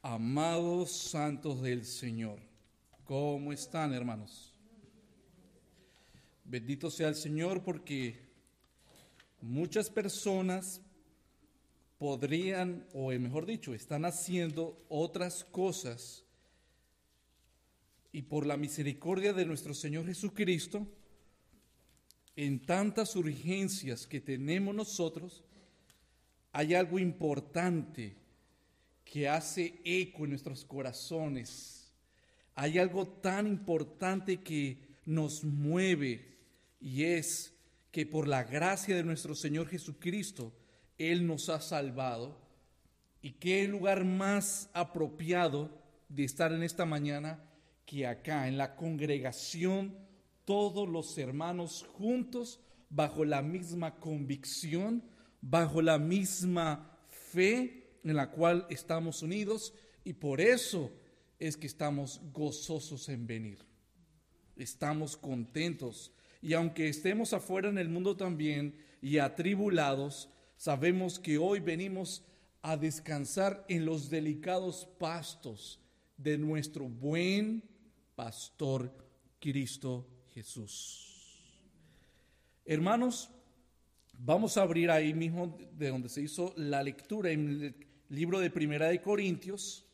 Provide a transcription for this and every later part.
Amados santos del Señor. ¿Cómo están, hermanos? Bendito sea el Señor porque muchas personas podrían, o mejor dicho, están haciendo otras cosas y por la misericordia de nuestro Señor Jesucristo, en tantas urgencias que tenemos nosotros, hay algo importante que hace eco en nuestros corazones. Hay algo tan importante que nos mueve y es que por la gracia de nuestro Señor Jesucristo, Él nos ha salvado. ¿Y qué lugar más apropiado de estar en esta mañana que acá, en la congregación, todos los hermanos juntos, bajo la misma convicción? bajo la misma fe en la cual estamos unidos y por eso es que estamos gozosos en venir. Estamos contentos y aunque estemos afuera en el mundo también y atribulados, sabemos que hoy venimos a descansar en los delicados pastos de nuestro buen pastor Cristo Jesús. Hermanos, Vamos a abrir ahí mismo de donde se hizo la lectura en libro de Primera de Corintios.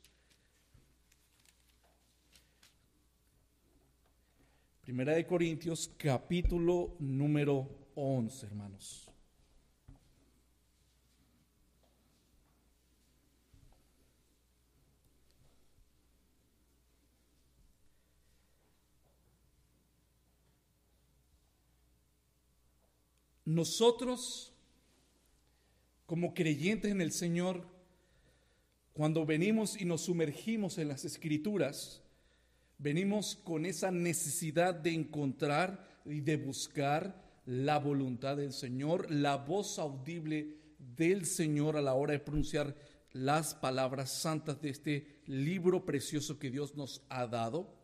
Primera de Corintios, capítulo número 11, hermanos. Nosotros, como creyentes en el Señor, cuando venimos y nos sumergimos en las escrituras, venimos con esa necesidad de encontrar y de buscar la voluntad del Señor, la voz audible del Señor a la hora de pronunciar las palabras santas de este libro precioso que Dios nos ha dado.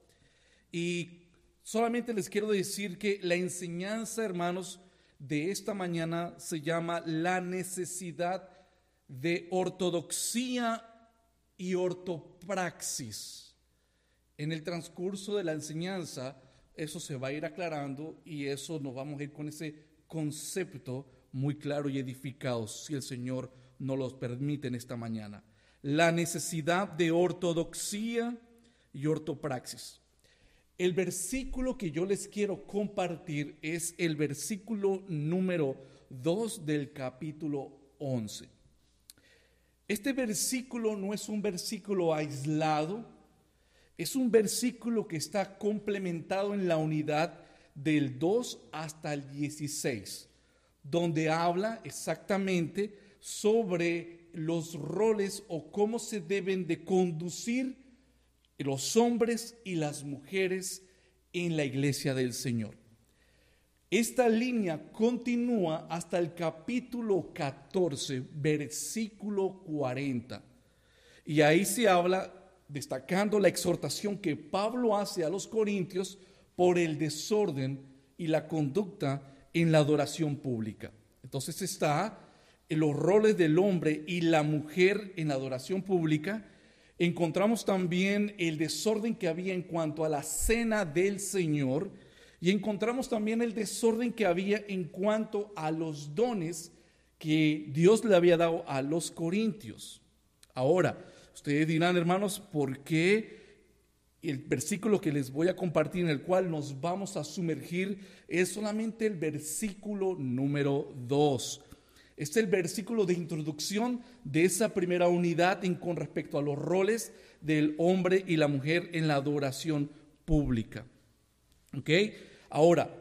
Y solamente les quiero decir que la enseñanza, hermanos, de esta mañana se llama la necesidad de ortodoxia y ortopraxis. En el transcurso de la enseñanza, eso se va a ir aclarando y eso nos vamos a ir con ese concepto muy claro y edificado, si el Señor nos los permite en esta mañana. La necesidad de ortodoxia y ortopraxis. El versículo que yo les quiero compartir es el versículo número 2 del capítulo 11. Este versículo no es un versículo aislado, es un versículo que está complementado en la unidad del 2 hasta el 16, donde habla exactamente sobre los roles o cómo se deben de conducir los hombres y las mujeres en la iglesia del Señor. Esta línea continúa hasta el capítulo 14, versículo 40. Y ahí se habla, destacando la exhortación que Pablo hace a los corintios por el desorden y la conducta en la adoración pública. Entonces está en los roles del hombre y la mujer en la adoración pública encontramos también el desorden que había en cuanto a la cena del Señor y encontramos también el desorden que había en cuanto a los dones que Dios le había dado a los corintios. Ahora, ustedes dirán, hermanos, ¿por qué el versículo que les voy a compartir en el cual nos vamos a sumergir es solamente el versículo número 2? Este es el versículo de introducción de esa primera unidad con respecto a los roles del hombre y la mujer en la adoración pública. ¿Ok? Ahora,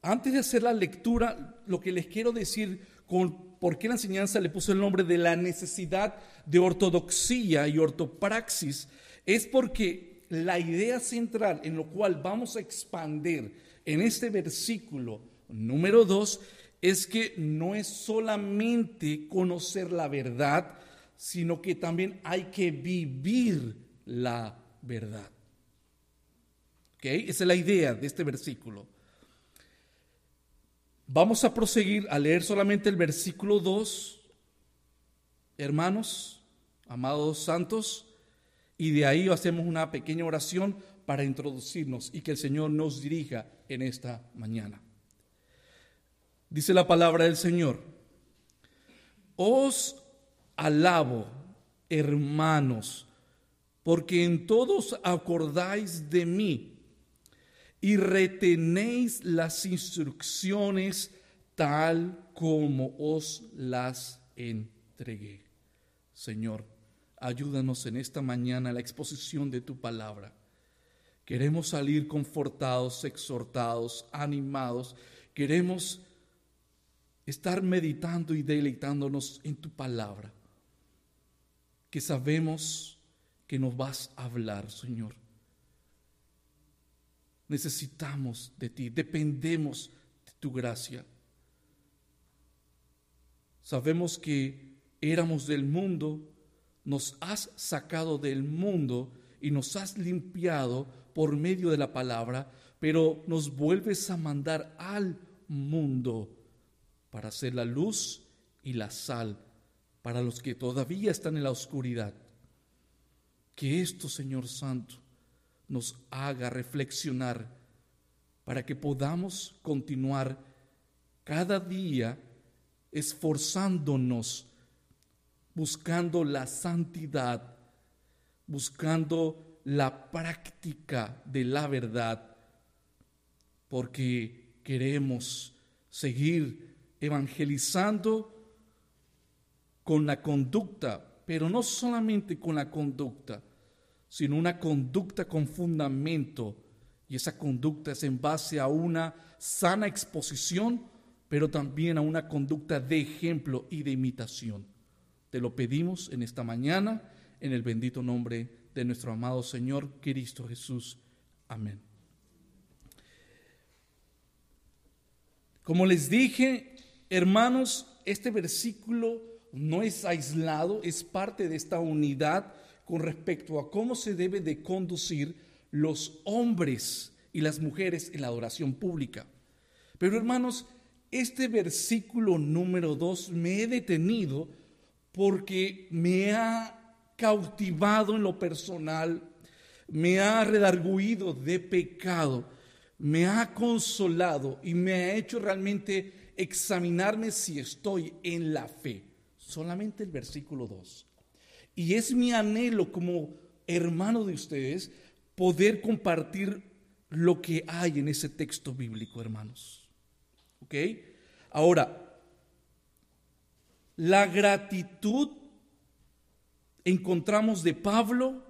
antes de hacer la lectura, lo que les quiero decir con por qué la enseñanza le puso el nombre de la necesidad de ortodoxia y ortopraxis es porque la idea central en lo cual vamos a expandir en este versículo número 2 es que no es solamente conocer la verdad, sino que también hay que vivir la verdad. Esa es la idea de este versículo. Vamos a proseguir a leer solamente el versículo 2 hermanos, amados santos, y de ahí hacemos una pequeña oración para introducirnos y que el Señor nos dirija en esta mañana. Dice la palabra del Señor, os alabo, hermanos, porque en todos acordáis de mí y retenéis las instrucciones tal como os las entregué. Señor, ayúdanos en esta mañana a la exposición de tu palabra. Queremos salir confortados, exhortados, animados. Queremos estar meditando y deleitándonos en tu palabra, que sabemos que nos vas a hablar, Señor. Necesitamos de ti, dependemos de tu gracia. Sabemos que éramos del mundo, nos has sacado del mundo y nos has limpiado por medio de la palabra, pero nos vuelves a mandar al mundo para ser la luz y la sal para los que todavía están en la oscuridad. Que esto, Señor Santo, nos haga reflexionar para que podamos continuar cada día esforzándonos, buscando la santidad, buscando la práctica de la verdad, porque queremos seguir evangelizando con la conducta, pero no solamente con la conducta, sino una conducta con fundamento. Y esa conducta es en base a una sana exposición, pero también a una conducta de ejemplo y de imitación. Te lo pedimos en esta mañana, en el bendito nombre de nuestro amado Señor Cristo Jesús. Amén. Como les dije, hermanos, este versículo no es aislado, es parte de esta unidad con respecto a cómo se debe de conducir los hombres y las mujeres en la adoración pública. Pero hermanos, este versículo número 2 me he detenido porque me ha cautivado en lo personal, me ha redarguido de pecado, me ha consolado y me ha hecho realmente examinarme si estoy en la fe. Solamente el versículo 2. Y es mi anhelo como hermano de ustedes poder compartir lo que hay en ese texto bíblico, hermanos. ¿Ok? Ahora, la gratitud encontramos de Pablo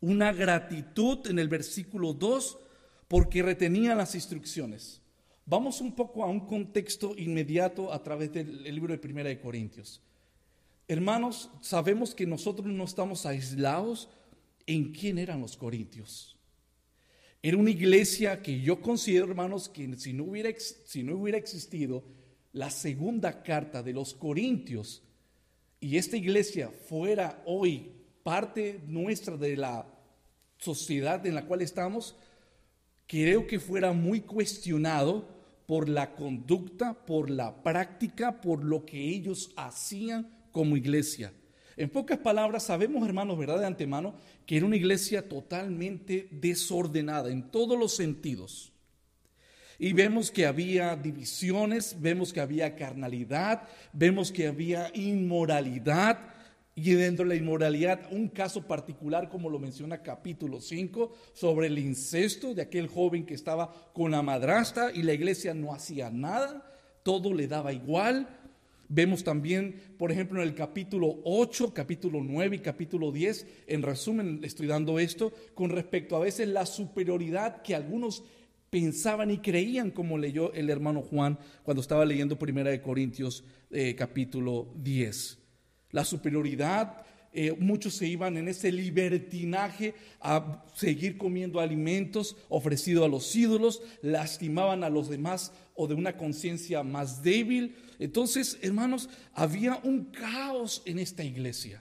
una gratitud en el versículo 2 porque retenía las instrucciones. Vamos un poco a un contexto inmediato a través del libro de Primera de Corintios. Hermanos, sabemos que nosotros no estamos aislados en quién eran los corintios. Era una iglesia que yo considero, hermanos, que si no hubiera, si no hubiera existido la segunda carta de los corintios y esta iglesia fuera hoy parte nuestra de la sociedad en la cual estamos, creo que fuera muy cuestionado por la conducta, por la práctica, por lo que ellos hacían como iglesia. En pocas palabras, sabemos, hermanos, ¿verdad? De antemano, que era una iglesia totalmente desordenada en todos los sentidos. Y vemos que había divisiones, vemos que había carnalidad, vemos que había inmoralidad, y dentro de la inmoralidad, un caso particular, como lo menciona capítulo 5, sobre el incesto de aquel joven que estaba con la madrastra y la iglesia no hacía nada, todo le daba igual. Vemos también, por ejemplo, en el capítulo 8, capítulo 9 y capítulo 10, en resumen estoy dando esto, con respecto a veces la superioridad que algunos pensaban y creían, como leyó el hermano Juan cuando estaba leyendo Primera de Corintios eh, capítulo 10. La superioridad, eh, muchos se iban en ese libertinaje a seguir comiendo alimentos ofrecidos a los ídolos, lastimaban a los demás o de una conciencia más débil. Entonces, hermanos, había un caos en esta iglesia.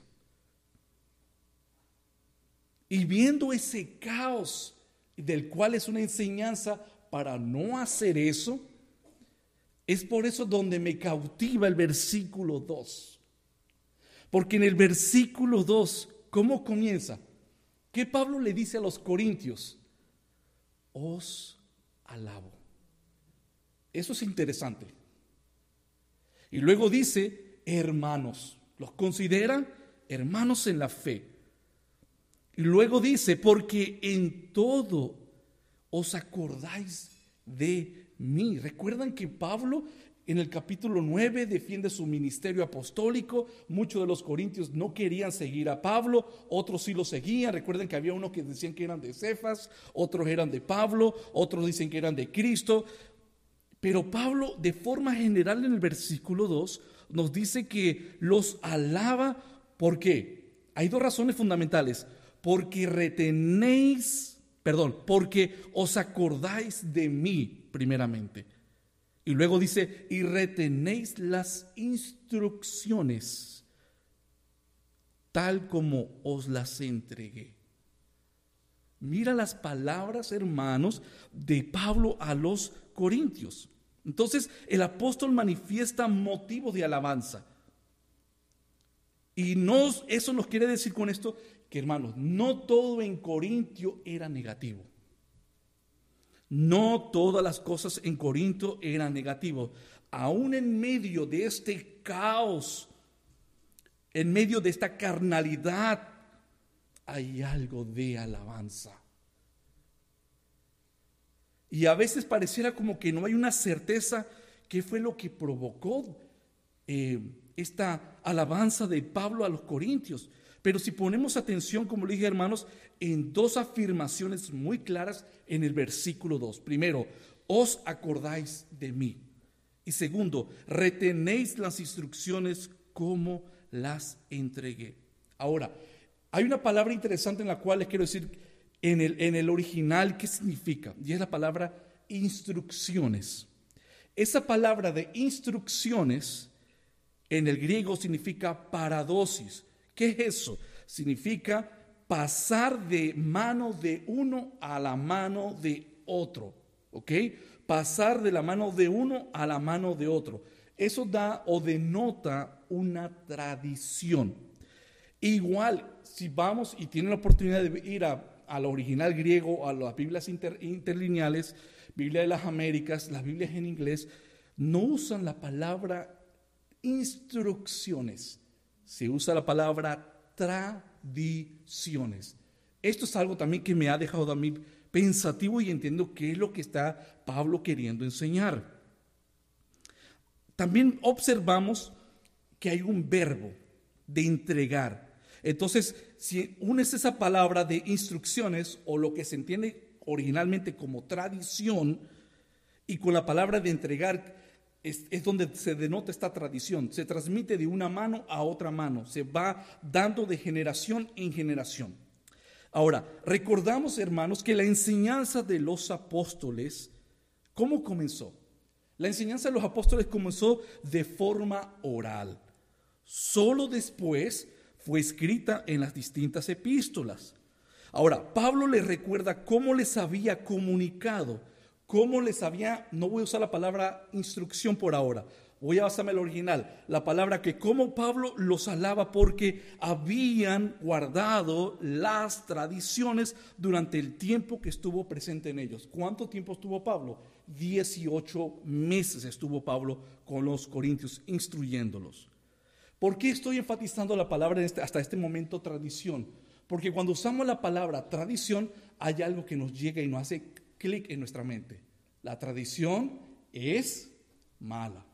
Y viendo ese caos, del cual es una enseñanza para no hacer eso, es por eso donde me cautiva el versículo 2. Porque en el versículo 2, ¿cómo comienza? ¿Qué Pablo le dice a los corintios? Os alabo. Eso es interesante. Y luego dice, hermanos, los considera hermanos en la fe. Y luego dice, porque en todo os acordáis de mí. Recuerdan que Pablo en el capítulo 9 defiende su ministerio apostólico. Muchos de los corintios no querían seguir a Pablo, otros sí lo seguían. Recuerden que había uno que decían que eran de Cefas, otros eran de Pablo, otros dicen que eran de Cristo. Pero Pablo, de forma general en el versículo 2, nos dice que los alaba. ¿Por qué? Hay dos razones fundamentales porque retenéis, perdón, porque os acordáis de mí primeramente. Y luego dice, y retenéis las instrucciones tal como os las entregué. Mira las palabras, hermanos, de Pablo a los Corintios. Entonces el apóstol manifiesta motivo de alabanza. Y no, eso nos quiere decir con esto que hermanos, no todo en Corintio era negativo. No todas las cosas en Corinto eran negativas. Aún en medio de este caos, en medio de esta carnalidad, hay algo de alabanza. Y a veces pareciera como que no hay una certeza qué fue lo que provocó eh, esta alabanza de Pablo a los corintios. Pero si ponemos atención, como le dije hermanos, en dos afirmaciones muy claras en el versículo 2. Primero, os acordáis de mí. Y segundo, retenéis las instrucciones como las entregué. Ahora, hay una palabra interesante en la cual les quiero decir en el, en el original qué significa. Y es la palabra instrucciones. Esa palabra de instrucciones en el griego significa paradosis ¿Qué es eso? Significa pasar de mano de uno a la mano de otro. ¿Ok? Pasar de la mano de uno a la mano de otro. Eso da o denota una tradición. Igual, si vamos y tienen la oportunidad de ir a, al original griego, a las Biblias interlineales, Biblia de las Américas, las Biblias en inglés, no usan la palabra instrucciones se usa la palabra tradiciones. Esto es algo también que me ha dejado a mí pensativo y entiendo qué es lo que está Pablo queriendo enseñar. También observamos que hay un verbo de entregar. Entonces, si unes esa palabra de instrucciones o lo que se entiende originalmente como tradición y con la palabra de entregar, es, donde se denota esta tradición. Se transmite de una mano a otra mano, se va dando de generación en generación. Ahora, recordamos, hermanos, que la enseñanza de los apóstoles, ¿cómo comenzó? La enseñanza de los apóstoles comenzó de forma oral. Solo después fue escrita en las distintas epístolas. Ahora, Pablo les recuerda cómo les había comunicado cómo les había, no voy a usar la palabra instrucción por ahora, voy a basarme en el original, la palabra que como Pablo los alaba porque habían guardado las tradiciones durante el tiempo que estuvo presente en ellos. ¿Cuánto tiempo estuvo Pablo? 18 meses estuvo Pablo con los corintios instruyéndolos. ¿Por qué estoy enfatizando la palabra este, hasta este momento tradición? Porque cuando usamos la palabra tradición hay algo que nos llega y nos hace clic en nuestra mente. La tradición es mala.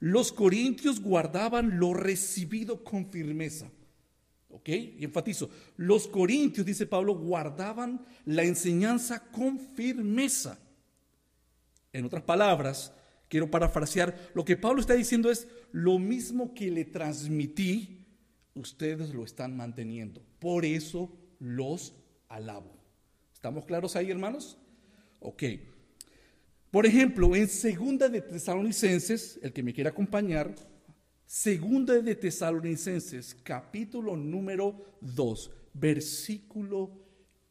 Los corintios guardaban lo recibido con firmeza. ¿Ok? Y enfatizo, los corintios, dice Pablo, guardaban la enseñanza con firmeza. En otras palabras, quiero parafrasear, lo que Pablo está diciendo es lo mismo que le transmití, ustedes lo están manteniendo. Por eso los alabo. ¿Estamos claros ahí, hermanos? Ok. Por ejemplo, en Segunda de Tesalonicenses, el que me quiera acompañar, Segunda de Tesalonicenses, capítulo número 2, versículo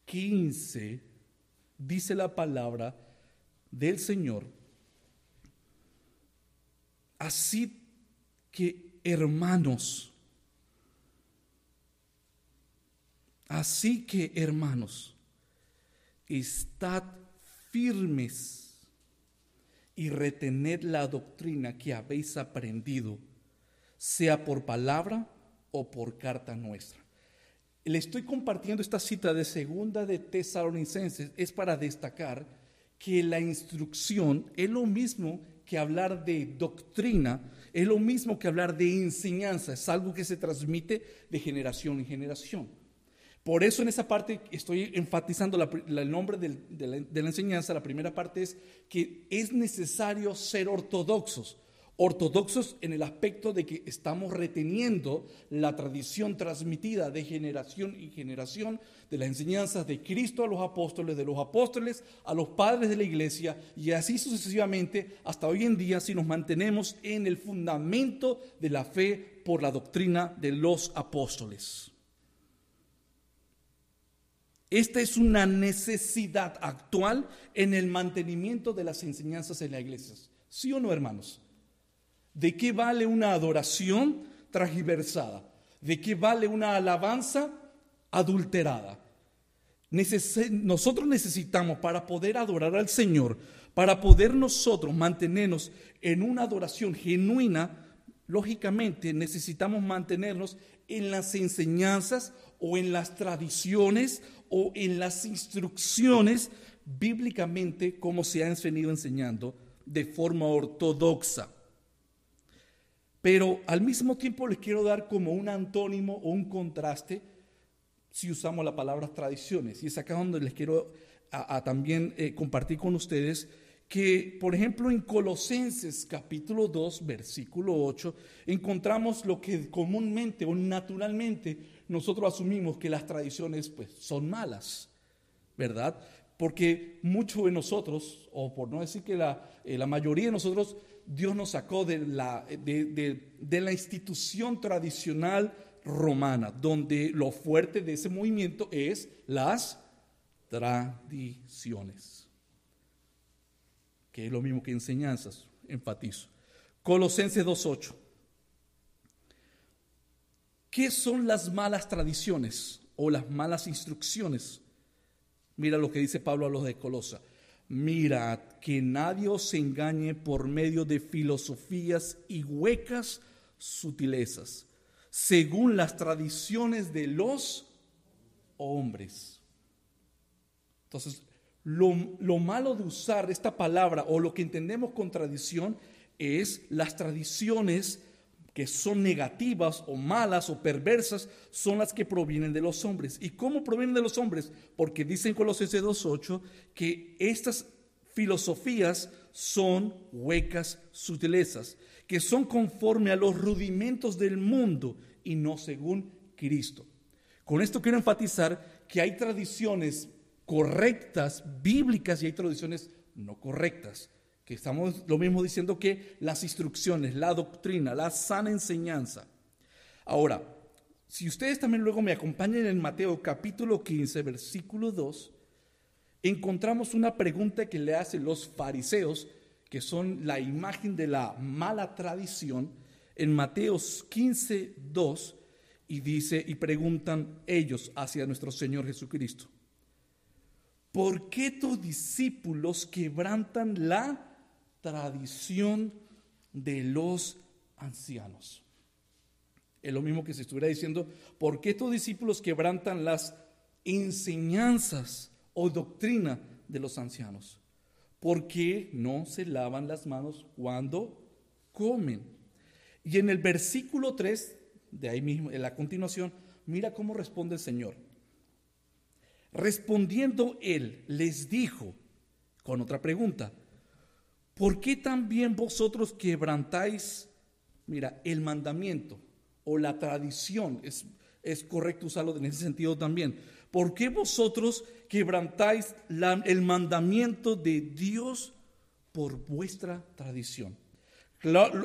15, dice la palabra del Señor. Así que, hermanos, así que, hermanos, estad firmes y retened la doctrina que habéis aprendido, sea por palabra o por carta nuestra. Le estoy compartiendo esta cita de segunda de Tesalonicenses es para destacar que la instrucción es lo mismo que hablar de doctrina, es lo mismo que hablar de enseñanza, es algo que se transmite de generación en generación. Por eso en esa parte estoy enfatizando el nombre de la enseñanza, la primera parte es que es necesario ser ortodoxos ortodoxos en el aspecto de que estamos reteniendo la tradición transmitida de generación en generación de las enseñanzas de Cristo a los apóstoles, de los apóstoles a los padres de la iglesia y así sucesivamente hasta hoy en día si nos mantenemos en el fundamento de la fe por la doctrina de los apóstoles. Esta es una necesidad actual en el mantenimiento de las enseñanzas en las iglesias. ¿Sí o no, hermanos? ¿De qué vale una adoración transversada? ¿De qué vale una alabanza adulterada? nosotros necesitamos para poder adorar al Señor, para poder nosotros mantenernos en una adoración genuina, lógicamente necesitamos mantenernos en las enseñanzas o en las tradiciones o en las instrucciones bíblicamente como se han venido enseñando de forma ortodoxa. Pero al mismo tiempo les quiero dar como un antónimo o un contraste si usamos la palabra tradiciones. Y es acá donde les quiero también eh, compartir con ustedes que, por ejemplo, en Colosenses capítulo 2, versículo 8, encontramos lo que comúnmente o naturalmente nosotros asumimos que las tradiciones pues, son malas, ¿verdad? Porque muchos de nosotros, o por no decir que la, eh, la mayoría de nosotros, Dios nos sacó de la, de, la institución tradicional romana, donde lo fuerte de ese movimiento es las tradiciones, que es lo mismo que enseñanzas, enfatizo. Colosenses 2.8. ¿Qué son las malas tradiciones o las malas instrucciones? Mira lo que dice Pablo a los de Colosa. Mirad que nadie os engañe por medio de filosofías y huecas sutilezas, según las tradiciones de los hombres. Entonces, lo, lo, malo de usar esta palabra o lo que entendemos con tradición es las tradiciones que son negativas o malas o perversas son las que provienen de los hombres. ¿Y cómo provienen de los hombres? Porque dicen Colosenses 2.8 que estas filosofías son huecas sutilezas, que son conforme a los rudimentos del mundo y no según Cristo. Con esto quiero enfatizar que hay tradiciones correctas, bíblicas, y hay tradiciones no correctas que estamos lo mismo diciendo que las instrucciones, la doctrina, la sana enseñanza. Ahora, si ustedes también luego me acompañan en Mateo capítulo 15, versículo 2, encontramos una pregunta que le hacen los fariseos, que son la imagen de la mala tradición, en Mateo 15, 2, y dice, y preguntan ellos hacia nuestro Señor Jesucristo, ¿por qué tus discípulos quebrantan la tradición de los ancianos. Es lo mismo que se estuviera diciendo, ¿por qué estos discípulos quebrantan las enseñanzas o doctrina de los ancianos? ¿Por qué no se lavan las manos cuando comen? Y en el versículo 3, de ahí mismo, en la continuación, mira cómo responde el Señor. Respondiendo él, les dijo con otra pregunta, ¿por qué también vosotros quebrantáis, mira, el mandamiento o la tradición? Es, es correcto usarlo en ese sentido también. ¿Por qué vosotros quebrantáis el mandamiento de Dios por vuestra tradición?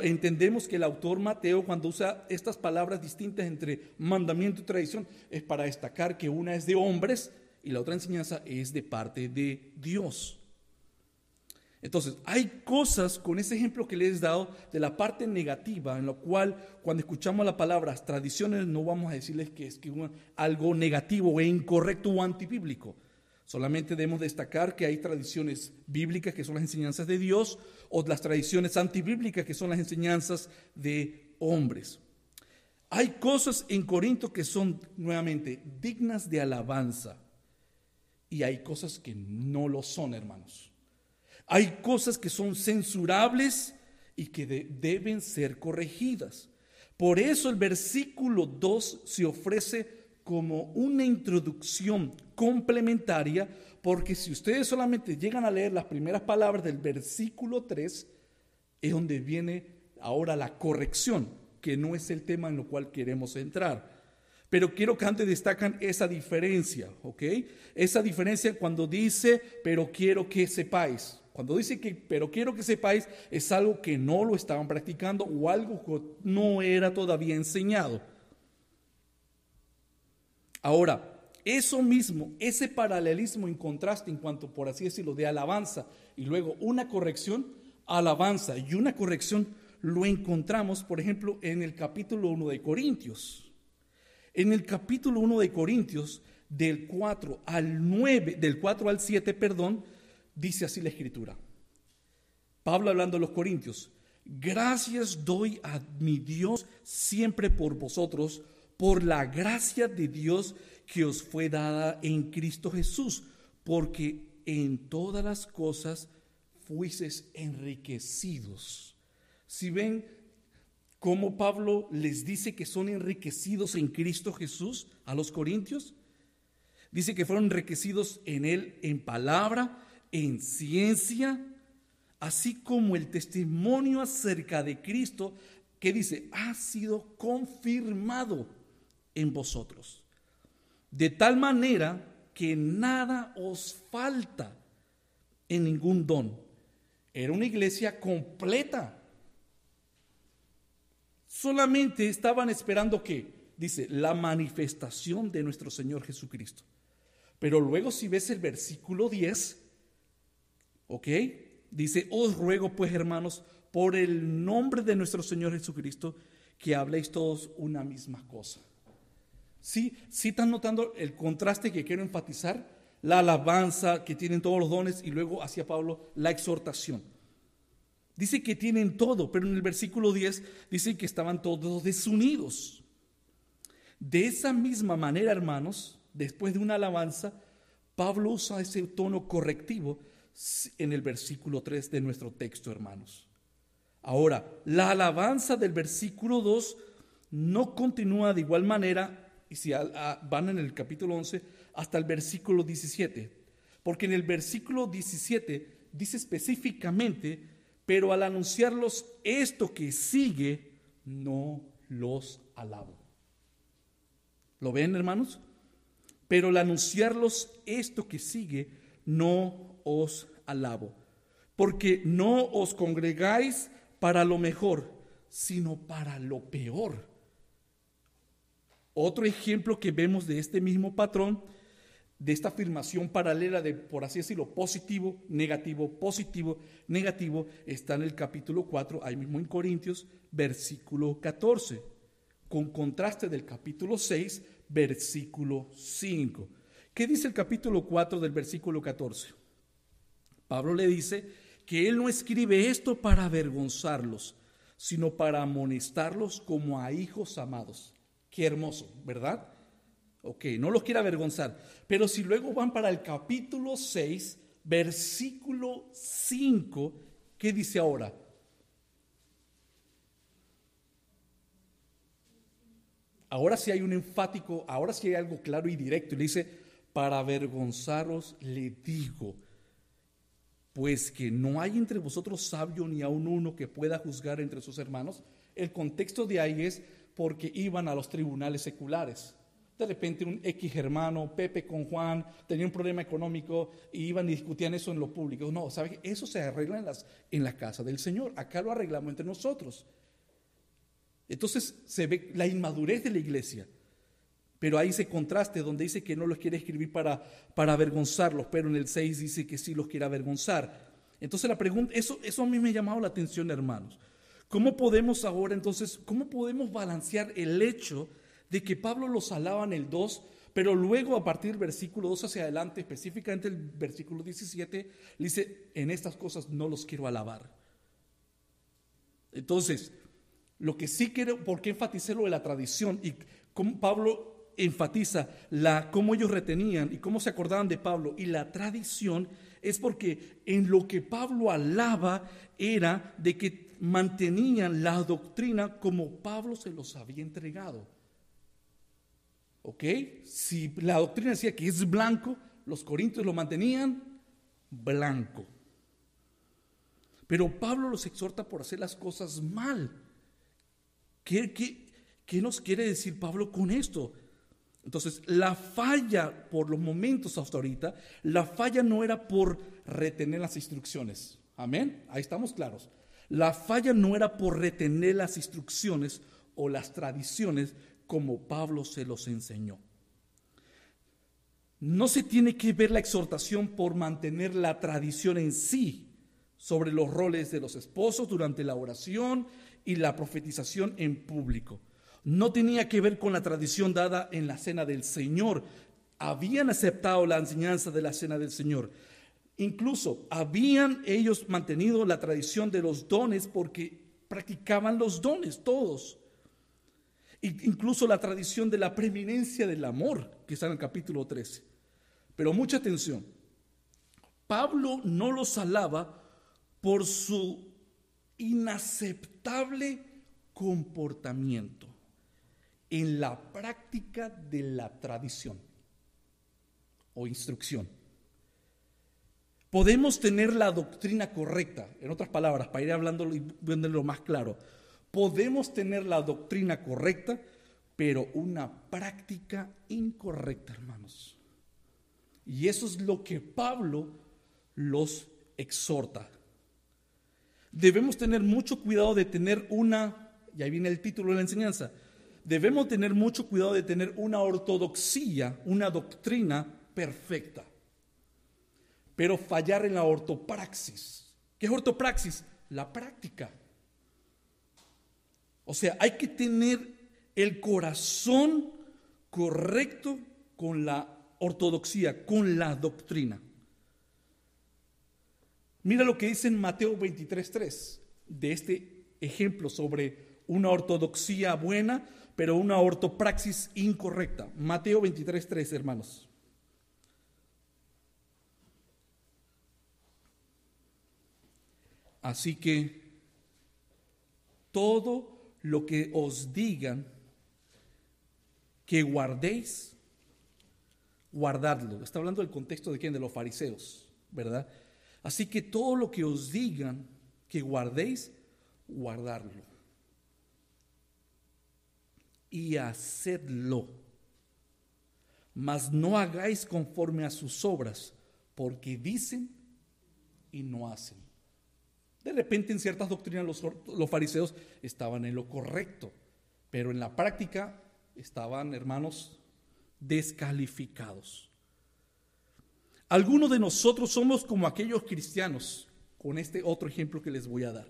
entendemos que el autor Mateo cuando usa estas palabras distintas entre mandamiento y tradición es para destacar que una es de hombres y la otra enseñanza es de parte de Dios. Entonces, hay cosas con ese ejemplo que les he dado de la parte negativa, en lo cual cuando escuchamos las palabras tradiciones no vamos a decirles que es algo negativo e incorrecto o antibíblico. Solamente debemos destacar que hay tradiciones bíblicas que son las enseñanzas de Dios o las tradiciones antibíblicas que son las enseñanzas de hombres. Hay cosas en Corinto que son nuevamente dignas de alabanza y hay cosas que no lo son, hermanos. Hay cosas que son censurables y que deben ser corregidas. Por eso el versículo 2 se ofrece como una introducción complementaria, porque si ustedes solamente llegan a leer las primeras palabras del versículo 3, es donde viene ahora la corrección, que no es el tema en lo cual queremos entrar. Pero quiero que antes destacan esa diferencia, ¿ok? Esa diferencia cuando dice, pero quiero que sepáis. Cuando dice que, pero quiero que sepáis, es algo que no lo estaban practicando o algo que no era todavía enseñado. Ahora, eso mismo, ese paralelismo en contraste en cuanto, por así decirlo, de alabanza y luego una corrección, alabanza y una corrección, lo encontramos, por ejemplo, en el capítulo 1 de Corintios. En el capítulo 1 de Corintios, del 4 al 9, del 4 al 7, perdón, dice así la escritura. Pablo hablando a los Corintios, gracias doy a mi Dios siempre por vosotros por la gracia de Dios que os fue dada en Cristo Jesús, porque en todas las cosas fuisteis enriquecidos. Si ven cómo Pablo les dice que son enriquecidos en Cristo Jesús a los corintios, dice que fueron enriquecidos en Él en palabra, en ciencia, así como el testimonio acerca de Cristo, que dice, ha sido confirmado en vosotros. De tal manera que nada os falta en ningún don. Era una iglesia completa. Solamente estaban esperando que, dice, la manifestación de nuestro Señor Jesucristo. Pero luego si ves el versículo 10, ¿ok? Dice, os ruego pues hermanos, por el nombre de nuestro Señor Jesucristo, que habléis todos una misma cosa. Sí, sí están notando el contraste que quiero enfatizar, la alabanza que tienen todos los dones y luego hacia Pablo la exhortación. Dice que tienen todo, pero en el versículo 10 dice que estaban todos desunidos. De esa misma manera, hermanos, después de una alabanza, Pablo usa ese tono correctivo en el versículo 3 de nuestro texto, hermanos. Ahora, la alabanza del versículo 2 no continúa de igual manera y si van en el capítulo 11 hasta el versículo 17, porque en el versículo 17 dice específicamente, pero al anunciarlos esto que sigue, no los alabo. ¿Lo ven, hermanos? Pero al anunciarlos esto que sigue, no os alabo, porque no os congregáis para lo mejor, sino para lo peor. Otro ejemplo que vemos de este mismo patrón, de esta afirmación paralela de, por así decirlo, positivo, negativo, positivo, negativo, está en el capítulo 4, ahí mismo en Corintios, versículo 14, con contraste del capítulo 6, versículo 5. ¿Qué dice el capítulo 4 del versículo 14? Pablo le dice que él no escribe esto para avergonzarlos, sino para amonestarlos como a hijos amados. Qué hermoso, ¿verdad? Ok, no los quiero avergonzar. Pero si luego van para el capítulo 6, versículo 5, ¿qué dice ahora? Ahora sí hay un enfático, ahora sí hay algo claro y directo. Y le dice, para avergonzaros le digo, pues que no hay entre vosotros sabio ni aun uno que pueda juzgar entre sus hermanos. El contexto de ahí es porque iban a los tribunales seculares. De repente un X hermano, Pepe con Juan, tenía un problema económico y iban y discutían eso en lo público. No, ¿sabe? Eso se arregla en, las, en la casa del Señor. Acá lo arreglamos entre nosotros. Entonces se ve la inmadurez de la iglesia. Pero ahí se contraste donde dice que no los quiere escribir para, para avergonzarlos, pero en el 6 dice que sí los quiere avergonzar. Entonces la pregunta, eso, eso a mí me ha llamado la atención, hermanos. ¿Cómo podemos ahora entonces, cómo podemos balancear el hecho de que Pablo los alaba en el 2, pero luego a partir del versículo 2 hacia adelante, específicamente el versículo 17, le dice, en estas cosas no los quiero alabar. Entonces, lo que sí quiero, ¿por qué enfaticé lo de la tradición? Y cómo Pablo enfatiza la, cómo ellos retenían y cómo se acordaban de Pablo y la tradición, es porque en lo que Pablo alaba era de que mantenían la doctrina como Pablo se los había entregado. ¿Ok? Si la doctrina decía que es blanco, los corintios lo mantenían blanco. Pero Pablo los exhorta por hacer las cosas mal. ¿Qué, qué nos quiere decir Pablo con esto? Entonces, la falla por los momentos hasta ahorita, la falla no era por retener las instrucciones. Amén. Ahí estamos claros. La falla no era por retener las instrucciones o las tradiciones como Pablo se los enseñó. No se tiene que ver la exhortación por mantener la tradición en sí sobre los roles de los esposos durante la oración y la profetización en público. No tenía que ver con la tradición dada en la cena del Señor. Habían aceptado la enseñanza de la cena del Señor. Incluso habían ellos mantenido la tradición de los dones porque practicaban los dones todos. Incluso la tradición de la preeminencia del amor, que está en el capítulo 13. Pero mucha atención. Pablo no los alaba por su inaceptable comportamiento en la práctica de la tradición o instrucción. Podemos tener la doctrina correcta, en otras palabras, para ir hablando y viéndolo más claro, podemos tener la doctrina correcta, pero una práctica incorrecta, hermanos. Y eso es lo que Pablo los exhorta. Debemos tener mucho cuidado de tener una, y ahí viene el título de la enseñanza, debemos tener mucho cuidado de tener una ortodoxia, una doctrina perfecta, pero fallar en la ortopraxis. ¿Qué es ortopraxis? La práctica. O sea, hay que tener el corazón correcto con la ortodoxia, con la doctrina. Mira lo que dice en Mateo 23.3 de este ejemplo sobre una ortodoxia buena, pero una ortopraxis incorrecta. Mateo 23.3, hermanos. Así que todo lo que os digan que guardéis, guardadlo. Está hablando del contexto de quién, de los fariseos, ¿verdad? Así que todo lo que os digan que guardéis, guardarlo. Y hacedlo. Mas no hagáis conforme a sus obras, porque dicen y no hacen. De repente en ciertas doctrinas los, los, fariseos estaban en lo correcto, pero en la práctica estaban, hermanos, descalificados. Algunos de nosotros somos como aquellos cristianos, con este otro ejemplo que les voy a dar.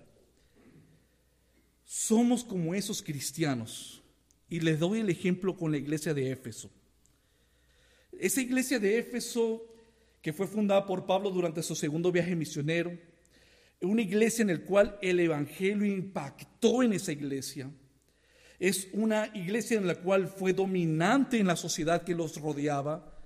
Somos como esos cristianos. Y les doy el ejemplo con la iglesia de Éfeso. Esa iglesia de Éfeso, que fue fundada por Pablo durante su segundo viaje misionero, una iglesia en la cual el Evangelio impactó en esa iglesia. Es una iglesia en la cual fue dominante en la sociedad que los rodeaba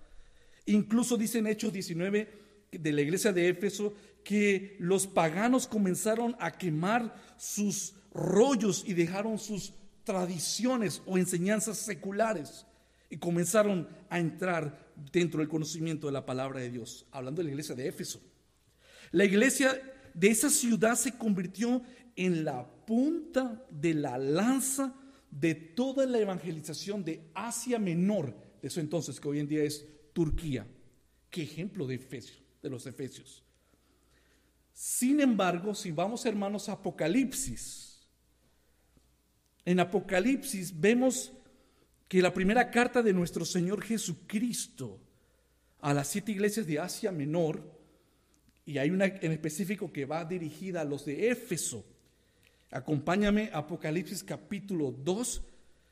Incluso dice en Hechos 19 de la iglesia de Éfeso que los paganos comenzaron a quemar sus rollos y dejaron sus tradiciones o enseñanzas seculares y comenzaron a entrar dentro del conocimiento de la palabra de Dios, hablando de la iglesia de Éfeso. La iglesia de esa ciudad se convirtió en la punta de la lanza de toda la evangelización de Asia Menor, de eso entonces que hoy en día es Turquía. Qué ejemplo de Efesios, de los Efesios. Sin embargo, si vamos hermanos a Apocalipsis, en Apocalipsis vemos que la primera carta de nuestro Señor Jesucristo a las siete iglesias de Asia Menor Y hay una en específico que va dirigida a los de Éfeso. Acompáñame Apocalipsis capítulo 2,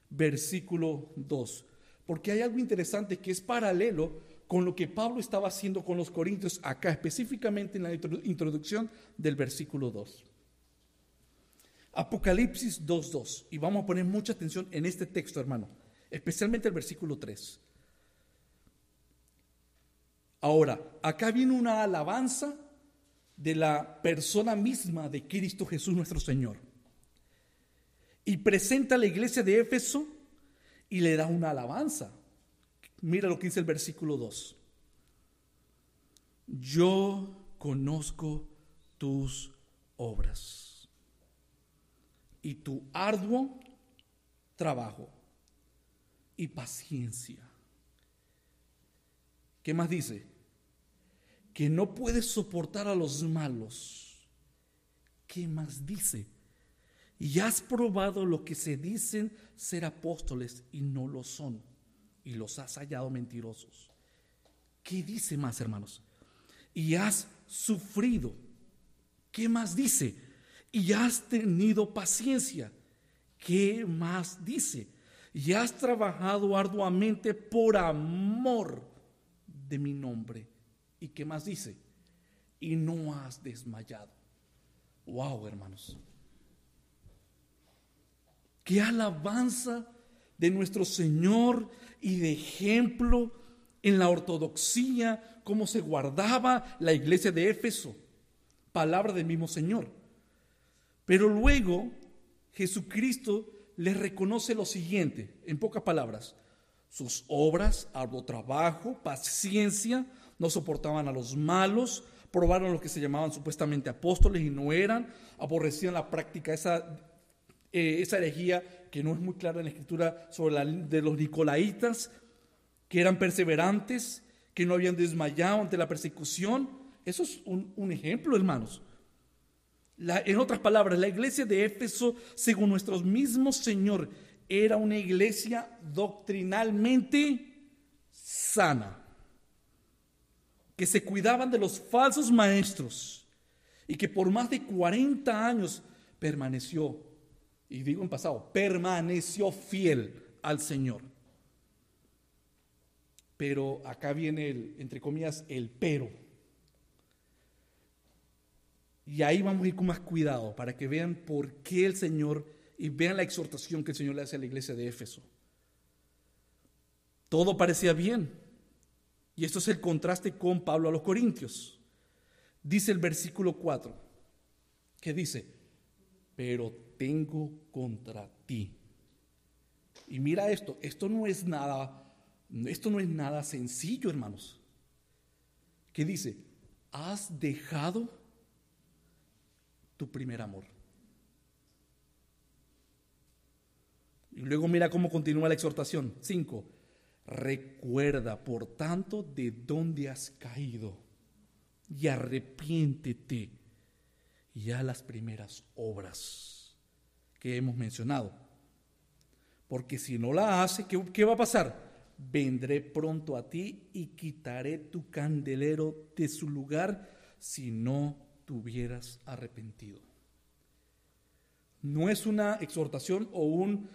versículo 2. Porque hay algo interesante que es paralelo con lo que Pablo estaba haciendo con los corintios acá, específicamente en la introducción del versículo 2. Apocalipsis 2.2. Y vamos a poner mucha atención en este texto, hermano, especialmente el versículo 3. Ahora, acá viene una alabanza de la persona misma de Cristo Jesús nuestro Señor. Y presenta a la iglesia de Éfeso y le da una alabanza. Mira lo que dice el versículo 2. Yo conozco tus obras y tu arduo trabajo y paciencia. ¿Qué más dice? Que no puedes soportar a los malos. ¿Qué más dice? Y has probado lo que se dicen ser apóstoles y no lo son. Y los has hallado mentirosos. ¿Qué dice más, hermanos? Y has sufrido. ¿Qué más dice? Y has tenido paciencia. ¿Qué más dice? Y has trabajado arduamente por amor de mi nombre. ¿Y qué más dice? Y no has desmayado. Wow, hermanos. Qué alabanza de nuestro Señor y de ejemplo en la ortodoxia, cómo se guardaba la iglesia de Éfeso. Palabra del mismo Señor. Pero luego Jesucristo les reconoce lo siguiente, en pocas palabras, sus obras, arduo trabajo, paciencia, no soportaban a los malos, probaron lo que se llamaban supuestamente apóstoles y no eran, aborrecían la práctica esa eh, esa herejía que no es muy clara en la escritura sobre la de los nicolaitas, que eran perseverantes, que no habían desmayado ante la persecución. Eso es un, ejemplo, hermanos. En otras palabras, la iglesia de Éfeso, según nuestro mismo Señor, era una iglesia doctrinalmente sana, que se cuidaban de los falsos maestros y que por más de 40 años permaneció y digo en pasado, permaneció fiel al Señor. Pero acá viene el, entre comillas, el pero. Y ahí vamos a ir con más cuidado para que vean por qué el Señor y vean la exhortación que el Señor le hace a la iglesia de Éfeso. Todo parecía bien. Y esto es el contraste con Pablo a los Corintios. Dice el versículo 4, que dice, pero tengo contra ti. Y mira esto, esto no es nada, esto no es nada sencillo, hermanos. ¿Qué dice? Has dejado tu primer amor. Y luego mira cómo continúa la exhortación. 5. Recuerda, por tanto, de dónde has caído y arrepiéntete ya las primeras obras que hemos mencionado. Porque si no la hace, ¿qué, va a pasar? Vendré pronto a ti y quitaré tu candelero de su lugar si no tuvieras arrepentido. No es una exhortación o un,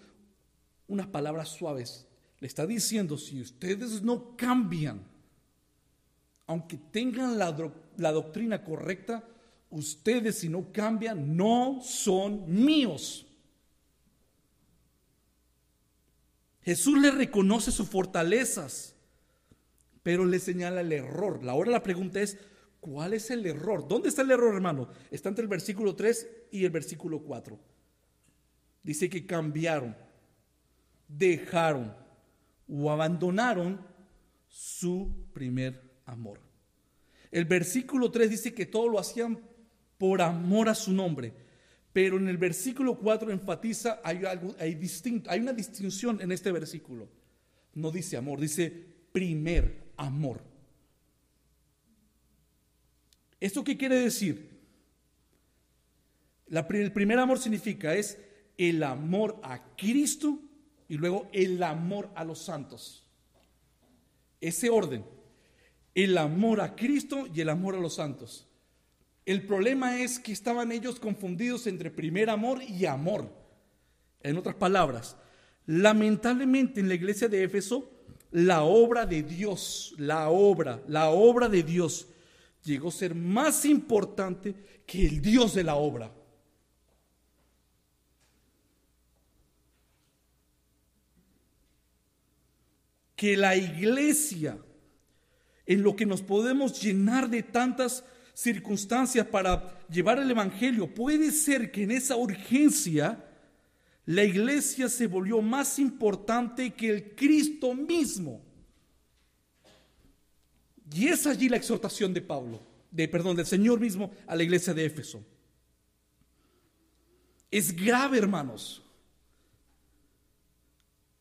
unas palabras suaves. Le está diciendo, si ustedes no cambian, aunque tengan la, la doctrina correcta, ustedes si no cambian no son míos. Jesús le reconoce sus fortalezas, pero le señala el error. La hora la pregunta es, ¿cuál es el error? ¿Dónde está el error, hermano? Está entre el versículo 3 y el versículo 4. Dice que cambiaron, dejaron o abandonaron su primer amor. El versículo 3 dice que todo lo hacían por amor a su nombre. Pero en el versículo 4 enfatiza, hay, algo, hay, distinto, hay una distinción en este versículo. No dice amor, dice primer amor. ¿Esto qué quiere decir? el primer amor significa es el amor a Cristo y luego el amor a los santos. Ese orden, el amor a Cristo y el amor a los santos. El problema es que estaban ellos confundidos entre primer amor y amor. En otras palabras, lamentablemente en la iglesia de Éfeso, la obra de Dios, la obra, la obra de Dios llegó a ser más importante que el Dios de la obra. Que la iglesia, en lo que nos podemos llenar de tantas circunstancias para llevar el Evangelio, puede ser que en esa urgencia la iglesia se volvió más importante que el Cristo mismo. Y es allí la exhortación de Pablo, de perdón, del Señor mismo a la iglesia de Éfeso. Es grave, hermanos.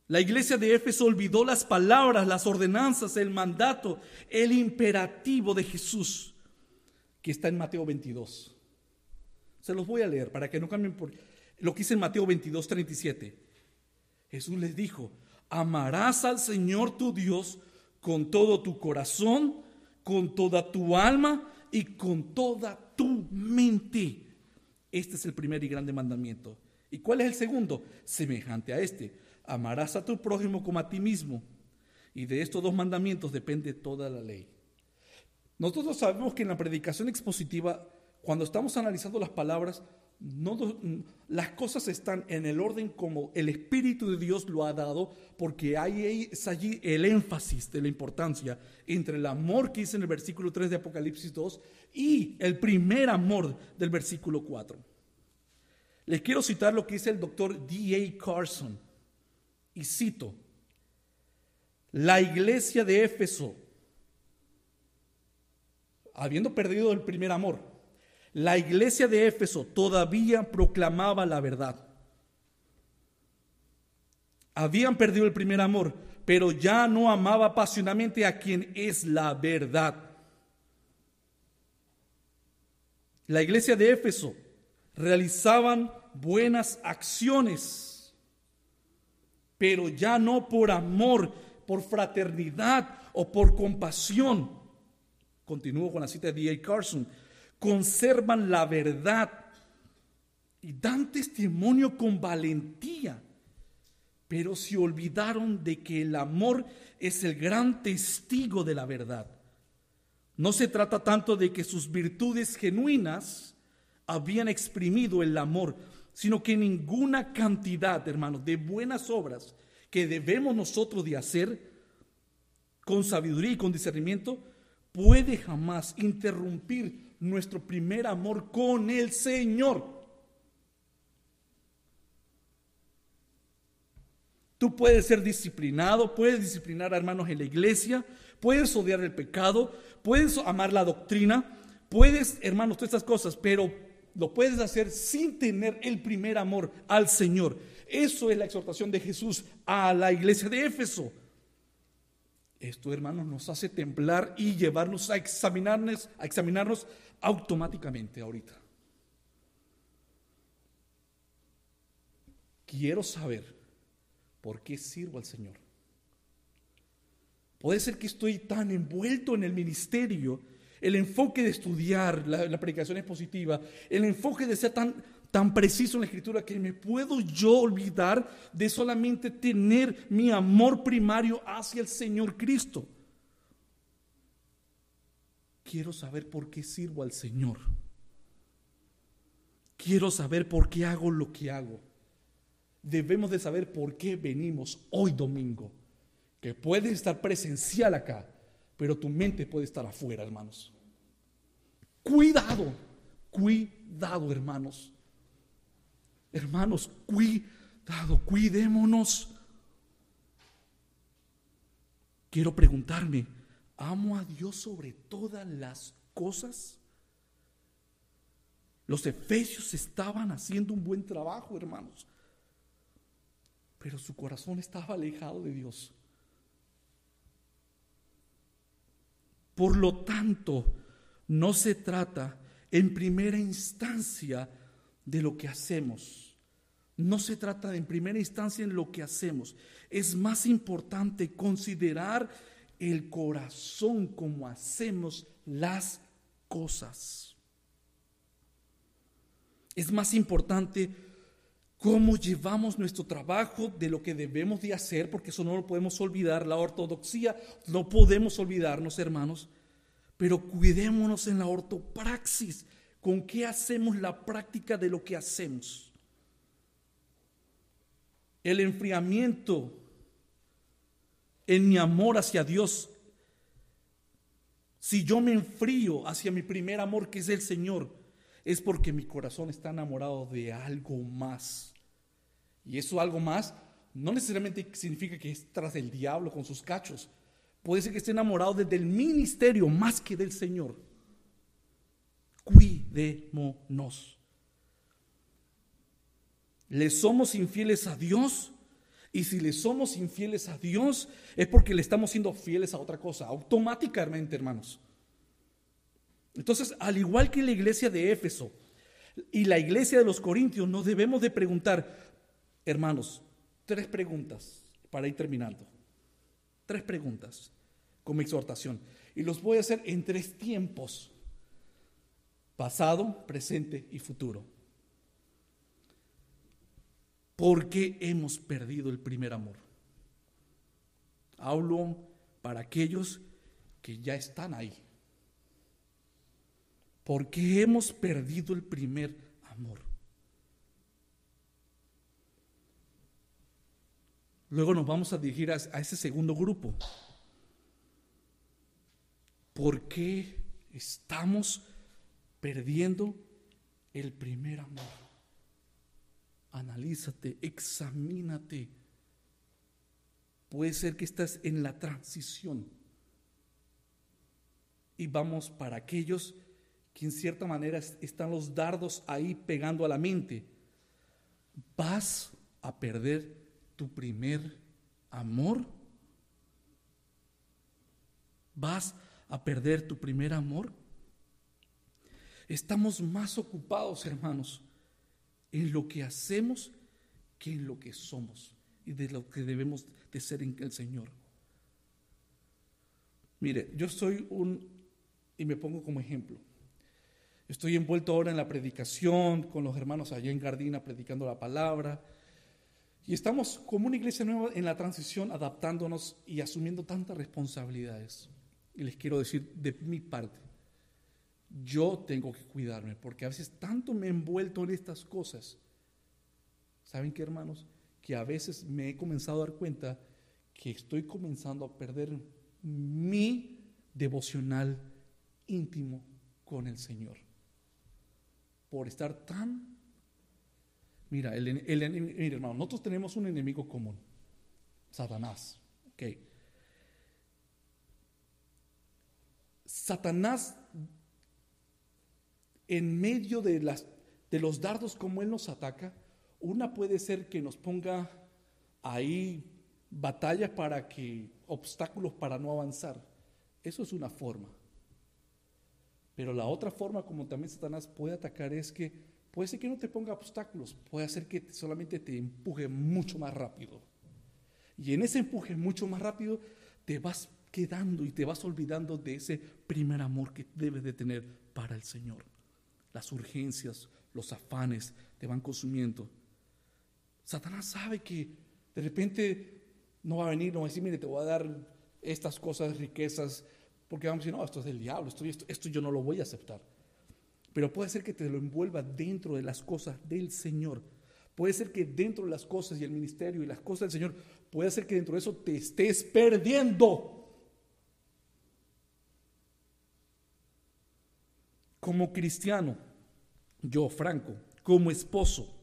La iglesia de Éfeso olvidó las palabras, las ordenanzas, el mandato, el imperativo de Jesús que está en Mateo 22. Se los voy a leer para que no cambien por lo que dice en Mateo 22, 37. Jesús les dijo, amarás al Señor tu Dios con todo tu corazón, con toda tu alma y con toda tu mente. Este es el primer y grande mandamiento. ¿Y cuál es el segundo? Semejante a este. Amarás a tu prójimo como a ti mismo. Y de estos dos mandamientos depende toda la ley. Nosotros sabemos que en la predicación expositiva, cuando estamos analizando las palabras, no, las cosas están en el orden como el Espíritu de Dios lo ha dado, porque hay, es allí el énfasis de la importancia entre el amor que dice en el versículo 3 de Apocalipsis 2 y el primer amor del versículo 4. Les quiero citar lo que dice el doctor D.A. Carson, y cito, la iglesia de Éfeso habiendo perdido el primer amor, la iglesia de Éfeso todavía proclamaba la verdad. Habían perdido el primer amor, pero ya no amaba apasionadamente a quien es la verdad. La iglesia de Éfeso realizaban buenas acciones, pero ya no por amor, por fraternidad o por compasión Continúo con la cita de D.A. Carson. Conservan la verdad y dan testimonio con valentía, pero se olvidaron de que el amor es el gran testigo de la verdad. No se trata tanto de que sus virtudes genuinas habían exprimido el amor, sino que ninguna cantidad, hermanos, de buenas obras que debemos nosotros de hacer con sabiduría y con discernimiento puede jamás interrumpir nuestro primer amor con el Señor. Tú puedes ser disciplinado, puedes disciplinar a hermanos en la iglesia, puedes odiar el pecado, puedes amar la doctrina, puedes, hermanos, todas estas cosas, pero lo puedes hacer sin tener el primer amor al Señor. Eso es la exhortación de Jesús a la iglesia de Éfeso. Esto, hermanos, nos hace temblar y llevarnos a examinarnos, a examinarnos automáticamente ahorita. Quiero saber por qué sirvo al Señor. Puede ser que estoy tan envuelto en el ministerio, el enfoque de estudiar, la, la predicación es positiva, el enfoque de ser tan tan preciso en la escritura que me puedo yo olvidar de solamente tener mi amor primario hacia el Señor Cristo. Quiero saber por qué sirvo al Señor. Quiero saber por qué hago lo que hago. Debemos de saber por qué venimos hoy domingo. Que puedes estar presencial acá, pero tu mente puede estar afuera, hermanos. Cuidado, cuidado, hermanos. Hermanos, cuidado, cuidémonos. Quiero preguntarme, ¿amo a Dios sobre todas las cosas? Los efesios estaban haciendo un buen trabajo, hermanos, pero su corazón estaba alejado de Dios. Por lo tanto, no se trata en primera instancia de lo que hacemos no se trata en primera instancia en lo que hacemos. Es más importante considerar el corazón como hacemos las cosas. Es más importante cómo llevamos nuestro trabajo de lo que debemos de hacer, porque eso no lo podemos olvidar, la ortodoxia no podemos olvidarnos, hermanos, pero cuidémonos en la ortopraxis, con qué hacemos la práctica de lo que hacemos. El enfriamiento en mi amor hacia Dios, si yo me enfrío hacia mi primer amor, que es el Señor, es porque mi corazón está enamorado de algo más. Y eso algo más no necesariamente significa que es tras el diablo con sus cachos. Puede ser que esté enamorado desde el ministerio más que del Señor. Cuidémonos. Le somos infieles a Dios. Y si le somos infieles a Dios, es porque le estamos siendo fieles a otra cosa, automáticamente, hermanos. Entonces, al igual que la iglesia de Éfeso y la iglesia de los Corintios, nos debemos de preguntar, Hermanos, tres preguntas para ir terminando. Tres preguntas como exhortación. Y los voy a hacer en tres tiempos. Pasado, presente y futuro. ¿Por qué hemos perdido el primer amor? Hablo para aquellos que ya están ahí. ¿Por qué hemos perdido el primer amor? Luego nos vamos a dirigir a, ese segundo grupo. ¿Por qué estamos perdiendo el primer amor? Analízate, examínate. Puede ser que estás en la transición. Y vamos para aquellos que en cierta manera están los dardos ahí pegando a la mente. Vas a perder tu primer amor? ¿Vas a perder tu primer amor? Estamos más ocupados, hermanos, en lo que hacemos que en lo que somos y de lo que debemos de ser en el Señor. Mire, yo soy un, y me pongo como ejemplo, estoy envuelto ahora en la predicación con los hermanos allá en Gardina predicando la palabra, y estamos como una iglesia nueva en la transición, adaptándonos y asumiendo tantas responsabilidades. Y les quiero decir de mi parte, yo tengo que cuidarme, porque a veces tanto me he envuelto en estas cosas. ¿Saben qué, hermanos? Que a veces me he comenzado a dar cuenta que estoy comenzando a perder mi devocional íntimo con el Señor. Por estar tan Mira, el, hermano, nosotros tenemos un enemigo común, Satanás. Okay. Satanás, en medio de, los dardos como él nos ataca, una puede ser que nos ponga ahí batalla para que, obstáculos para no avanzar. Eso es una forma. Pero la otra forma como también Satanás puede atacar es que Puede ser que no te ponga obstáculos, puede hacer que solamente te empuje mucho más rápido. Y en ese empuje mucho más rápido te vas quedando y te vas olvidando de ese primer amor que debes de tener para el Señor. Las urgencias, los afanes te van consumiendo. Satanás sabe que de repente no va a venir, no va a decir, mire, te voy a dar estas cosas, riquezas, porque vamos a decir, no, esto es del diablo, esto, esto, esto yo no lo voy a aceptar. Pero puede ser que te lo envuelva dentro de las cosas del Señor. Puede ser que dentro de las cosas y el ministerio y las cosas del Señor, puede ser que dentro de eso te estés perdiendo. Como cristiano, yo, Franco, como esposo,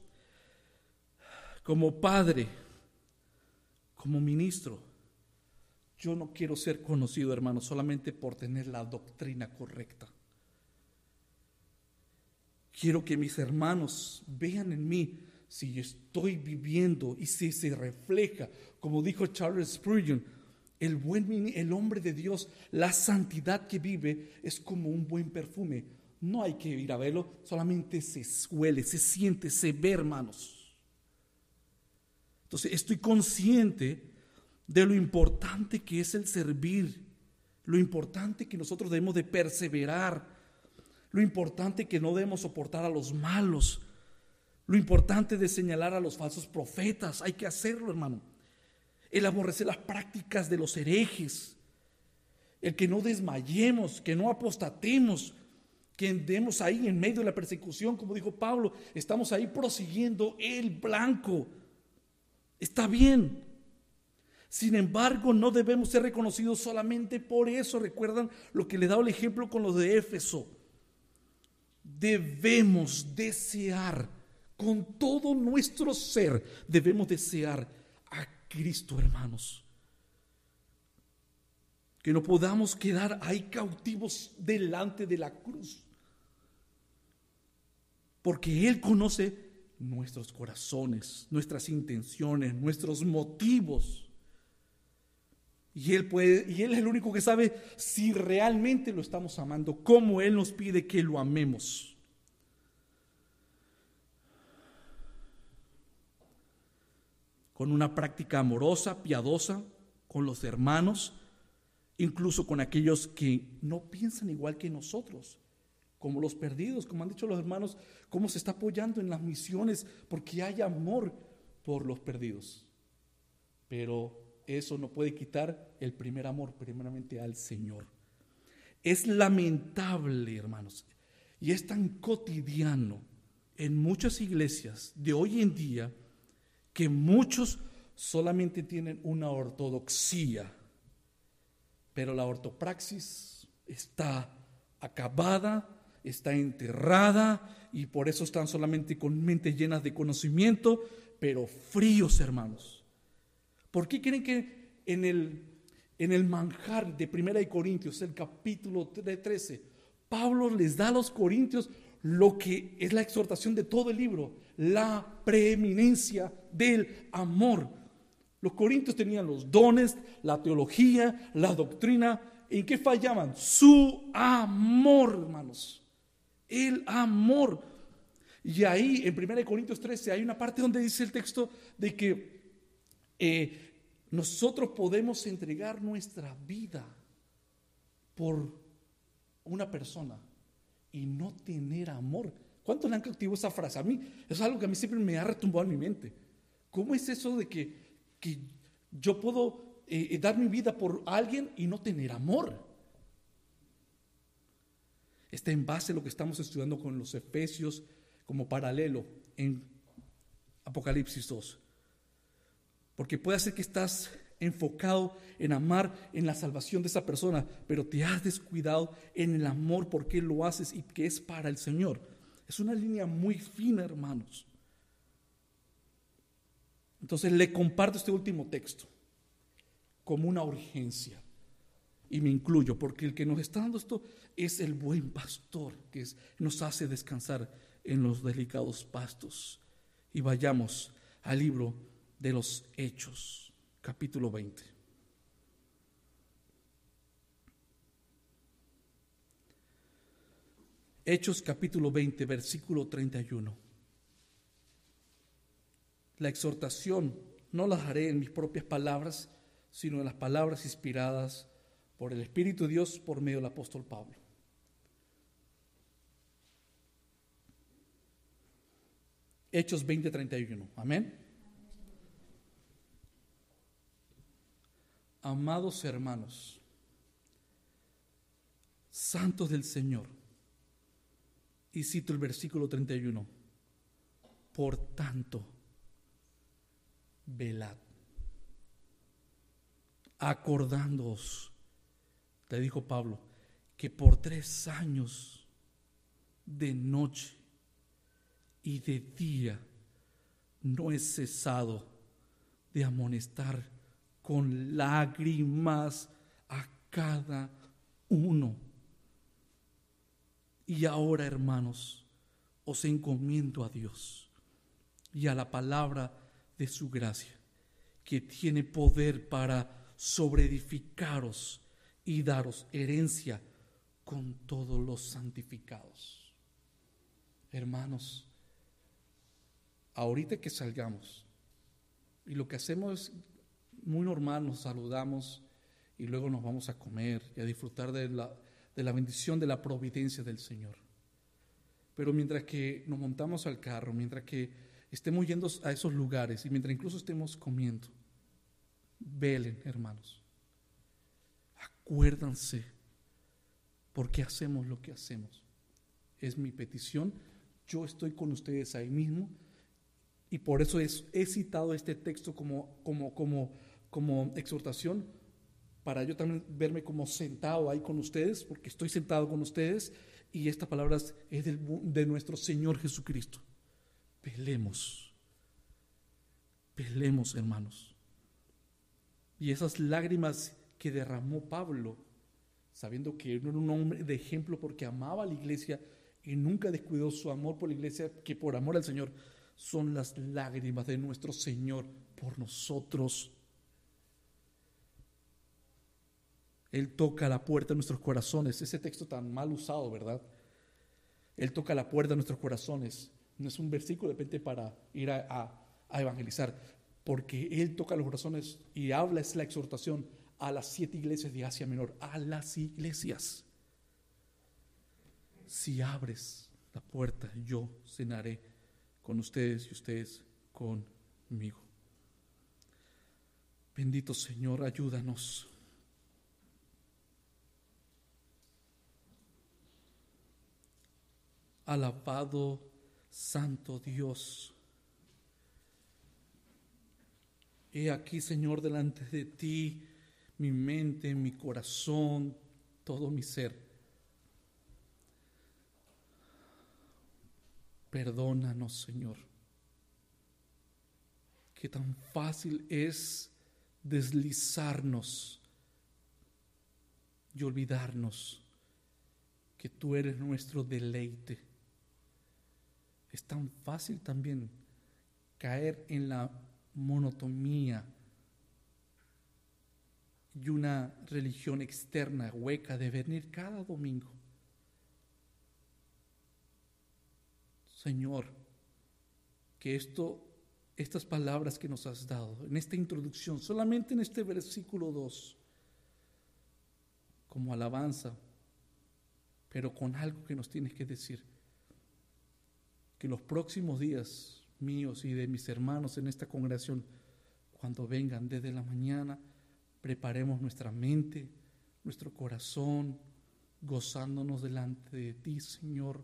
como padre, como ministro, yo no quiero ser conocido, hermano, solamente por tener la doctrina correcta. Quiero que mis hermanos vean en mí si estoy viviendo y si se refleja, como dijo Charles Spurgeon, el, buen, el hombre de Dios, la santidad que vive es como un buen perfume. No hay que ir a verlo, solamente se huele, se siente, se ve, hermanos. Entonces estoy consciente de lo importante que es el servir, lo importante que nosotros debemos de perseverar lo importante que no debemos soportar a los malos, Lo importante de señalar a los falsos profetas, hay que hacerlo, hermano. El aborrecer las prácticas de los herejes, el que no desmayemos, que no apostatemos, que andemos ahí en medio de la persecución, como dijo Pablo, estamos ahí prosiguiendo el blanco. Está bien. Sin embargo, no debemos ser reconocidos solamente por eso. Recuerdan lo que le he dado el ejemplo con los de Éfeso. Debemos desear con todo nuestro ser, debemos desear a Cristo, hermanos. Que no podamos quedar ahí cautivos delante de la cruz. Porque Él conoce nuestros corazones, nuestras intenciones, nuestros motivos. Y él y él es el único que sabe si realmente lo estamos amando, cómo él nos pide que lo amemos. Con una práctica amorosa, piadosa con los hermanos, incluso con aquellos que no piensan igual que nosotros como los perdidos, como han dicho los hermanos, cómo se está apoyando en las misiones, porque hay amor por los perdidos. Pero eso no puede quitar el primer amor, primeramente al Señor. Es lamentable, hermanos, y es tan cotidiano en muchas iglesias de hoy en día que muchos solamente tienen una ortodoxia, pero la ortopraxis está acabada está enterrada y por eso están solamente con mente llenas de conocimiento, pero fríos, hermanos. ¿Por qué creen que en el, en el manjar de Primera de Corintios, el capítulo 13, Pablo les da a los corintios lo que es la exhortación de todo el libro, la preeminencia del amor. Los corintios tenían los dones, la teología, la doctrina. ¿En qué fallaban? Su amor, hermanos el amor. Y ahí en 1 Corintios 13 hay una parte donde dice el texto de que eh, nosotros podemos entregar nuestra vida por una persona y no tener amor. ¿Cuántos le han cautivo esa frase? A mí es algo que a mí siempre me ha retumbado en mi mente. ¿Cómo es eso de que, que yo puedo eh, dar mi vida por alguien y no tener amor? está en base a lo que estamos estudiando con los Efesios como paralelo en Apocalipsis 2. Porque puede ser que estás enfocado en amar en la salvación de esa persona, pero te has descuidado en el amor porque lo haces y que es para el Señor. Es una línea muy fina, hermanos. Entonces le comparto este último texto como una urgencia y me incluyo, porque el que nos está dando esto es el buen pastor que nos hace descansar en los delicados pastos. Y vayamos al libro de los Hechos, capítulo 20. Hechos capítulo 20, versículo 31. La exhortación no la haré en mis propias palabras, sino en las palabras inspiradas por el Espíritu de Dios por medio del apóstol Pablo. Hechos 20:31. Amén. Amados hermanos, santos del Señor, y cito el versículo 31, por tanto, velad, acordándoos le dijo Pablo, que por tres años de noche y de día no he cesado de amonestar con lágrimas a cada uno. Y ahora, hermanos, os encomiendo a Dios y a la palabra de su gracia, que tiene poder para sobreedificaros y daros herencia con todos los santificados. Hermanos, ahorita que salgamos, y lo que hacemos es muy normal, nos saludamos y luego nos vamos a comer y a disfrutar de la, de la bendición de la providencia del Señor. Pero mientras que nos montamos al carro, mientras que estemos yendo a esos lugares y mientras incluso estemos comiendo, velen, hermanos. Acuérdanse por qué hacemos lo que hacemos. Es mi petición. Yo estoy con ustedes ahí mismo y por eso es, he citado este texto como, como, como, como exhortación para yo también verme como sentado ahí con ustedes, porque estoy sentado con ustedes y esta palabra es de nuestro Señor Jesucristo. Pelemos, pelemos hermanos. Y esas lágrimas que derramó Pablo, sabiendo que era un hombre de ejemplo porque amaba a la iglesia y nunca descuidó su amor por la iglesia, que por amor al Señor son las lágrimas de nuestro Señor por nosotros. Él toca la puerta de nuestros corazones. Ese texto tan mal usado, ¿verdad? Él toca la puerta de nuestros corazones. No es un versículo de repente para ir a, evangelizar, porque Él toca los corazones y habla, es la exhortación a las siete iglesias de Asia Menor, a las iglesias. Si abres la puerta, yo cenaré con ustedes y ustedes conmigo. Bendito Señor, ayúdanos Alabado Santo Dios. He aquí, Señor, delante de ti mi mente, mi corazón, todo mi ser. Perdónanos, Señor. Que tan fácil es deslizarnos y olvidarnos que tú eres nuestro deleite es tan fácil también caer en la monotonía y una religión externa hueca de venir cada domingo. Señor, que esto, estas palabras que nos has dado, en esta introducción, solamente en este versículo 2, como alabanza, pero con algo que nos tienes que decir que los próximos días míos y de mis hermanos en esta congregación, cuando vengan desde la mañana, preparemos nuestra mente, nuestro corazón, gozándonos delante de ti, Señor,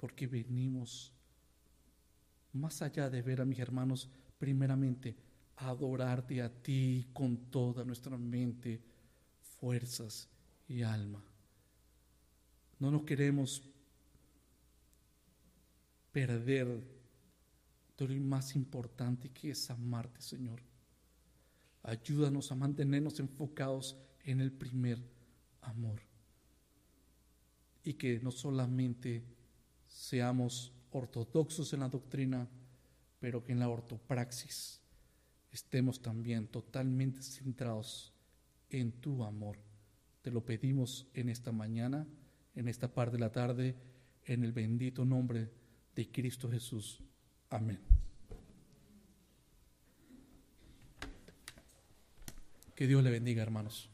porque venimos más allá de ver a mis hermanos, primeramente, adorarte a ti con toda nuestra mente, fuerzas y alma. No nos queremos perder todo lo más importante que es amarte, Señor. Ayúdanos a mantenernos enfocados en el primer amor. Y que no solamente seamos ortodoxos en la doctrina, pero que en la ortopraxis estemos también totalmente centrados en tu amor. Te lo pedimos en esta mañana, en esta parte de la tarde, en el bendito nombre de de Cristo Jesús. Amén. Que Dios le bendiga, hermanos.